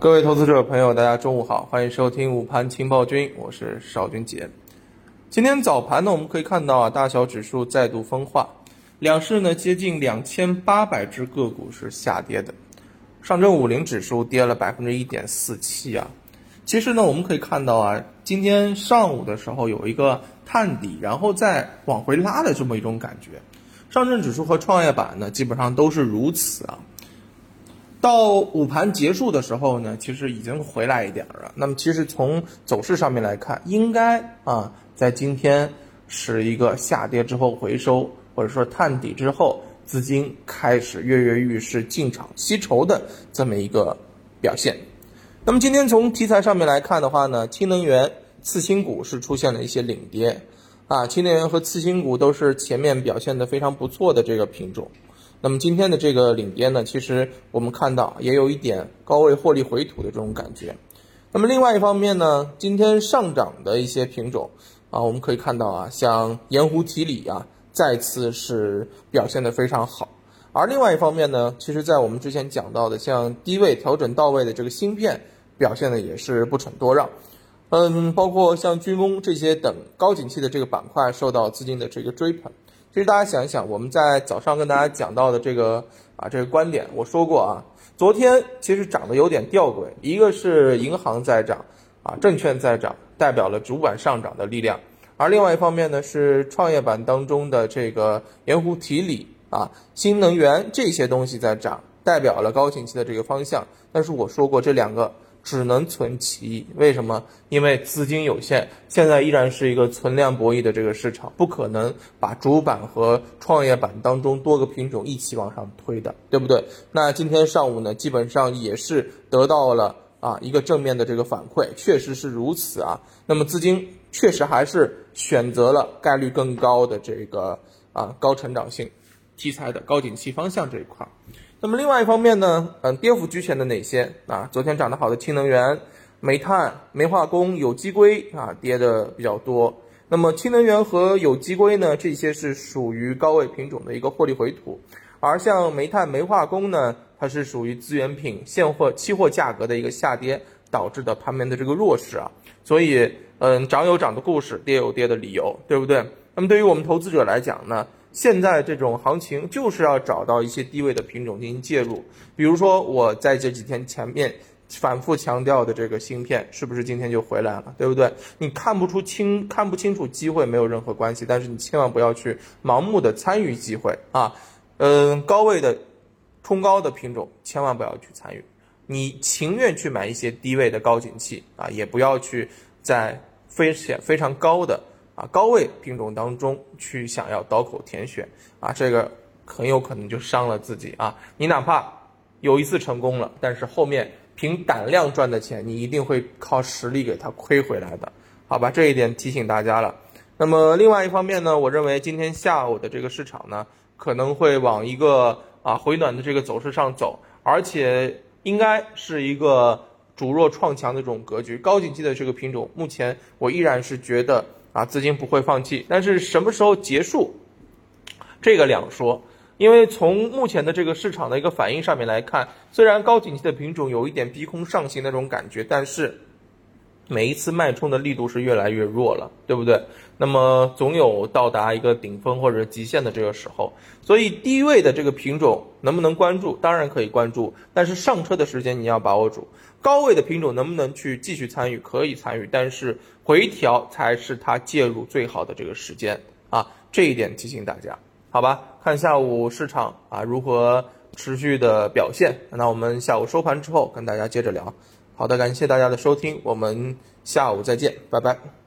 各位投资者朋友，大家中午好，欢迎收听午盘情报君，我是邵军杰。今天早盘呢，我们可以看到啊，大小指数再度分化，两市呢接近两千八百只个股是下跌的，上证五零指数跌了百分之一点四七啊。其实呢，我们可以看到啊，今天上午的时候有一个探底，然后再往回拉的这么一种感觉。上证指数和创业板呢，基本上都是如此啊。到午盘结束的时候呢，其实已经回来一点了。那么，其实从走势上面来看，应该啊，在今天是一个下跌之后回收，或者说探底之后，资金开始跃跃欲试进场吸筹的这么一个表现。那么，今天从题材上面来看的话呢，氢能源、次新股是出现了一些领跌啊，氢能源和次新股都是前面表现的非常不错的这个品种。那么今天的这个领跌呢，其实我们看到也有一点高位获利回吐的这种感觉。那么另外一方面呢，今天上涨的一些品种啊，我们可以看到啊，像盐湖提锂啊，再次是表现的非常好。而另外一方面呢，其实在我们之前讲到的，像低位调整到位的这个芯片表现的也是不逞多让。嗯，包括像军工这些等高景气的这个板块受到资金的这个追捧。其实大家想一想，我们在早上跟大家讲到的这个啊这个观点，我说过啊，昨天其实涨得有点吊诡，一个是银行在涨啊，证券在涨，代表了主板上涨的力量；而另外一方面呢，是创业板当中的这个盐湖提锂啊、新能源这些东西在涨，代表了高景气的这个方向。但是我说过这两个。只能存其一，为什么？因为资金有限，现在依然是一个存量博弈的这个市场，不可能把主板和创业板当中多个品种一起往上推的，对不对？那今天上午呢，基本上也是得到了啊一个正面的这个反馈，确实是如此啊。那么资金确实还是选择了概率更高的这个啊高成长性题材的高景气方向这一块儿。那么另外一方面呢，嗯，跌幅居前的哪些啊？昨天涨得好的氢能源、煤炭、煤化工、有机硅啊，跌的比较多。那么氢能源和有机硅呢，这些是属于高位品种的一个获利回吐，而像煤炭、煤化工呢，它是属于资源品现货、期货价格的一个下跌导致的盘面的这个弱势啊。所以，嗯，涨有涨的故事，跌有跌的理由，对不对？那么对于我们投资者来讲呢？现在这种行情就是要找到一些低位的品种进行介入，比如说我在这几天前面反复强调的这个芯片，是不是今天就回来了，对不对？你看不出清看不清楚机会没有任何关系，但是你千万不要去盲目的参与机会啊，嗯，高位的冲高的品种千万不要去参与，你情愿去买一些低位的高景气啊，也不要去在非常非常高的。啊，高位品种当中去想要刀口舔血啊，这个很有可能就伤了自己啊。你哪怕有一次成功了，但是后面凭胆量赚的钱，你一定会靠实力给它亏回来的，好吧？这一点提醒大家了。那么另外一方面呢，我认为今天下午的这个市场呢，可能会往一个啊回暖的这个走势上走，而且应该是一个主弱创强的这种格局。高景气的这个品种，目前我依然是觉得。啊，资金不会放弃，但是什么时候结束，这个两说。因为从目前的这个市场的一个反应上面来看，虽然高景气的品种有一点逼空上行那种感觉，但是每一次脉冲的力度是越来越弱了，对不对？那么总有到达一个顶峰或者极限的这个时候，所以低位的这个品种能不能关注？当然可以关注，但是上车的时间你要把握住。高位的品种能不能去继续参与？可以参与，但是回调才是它介入最好的这个时间啊！这一点提醒大家，好吧？看下午市场啊如何持续的表现。那我们下午收盘之后跟大家接着聊。好的，感谢大家的收听，我们下午再见，拜拜。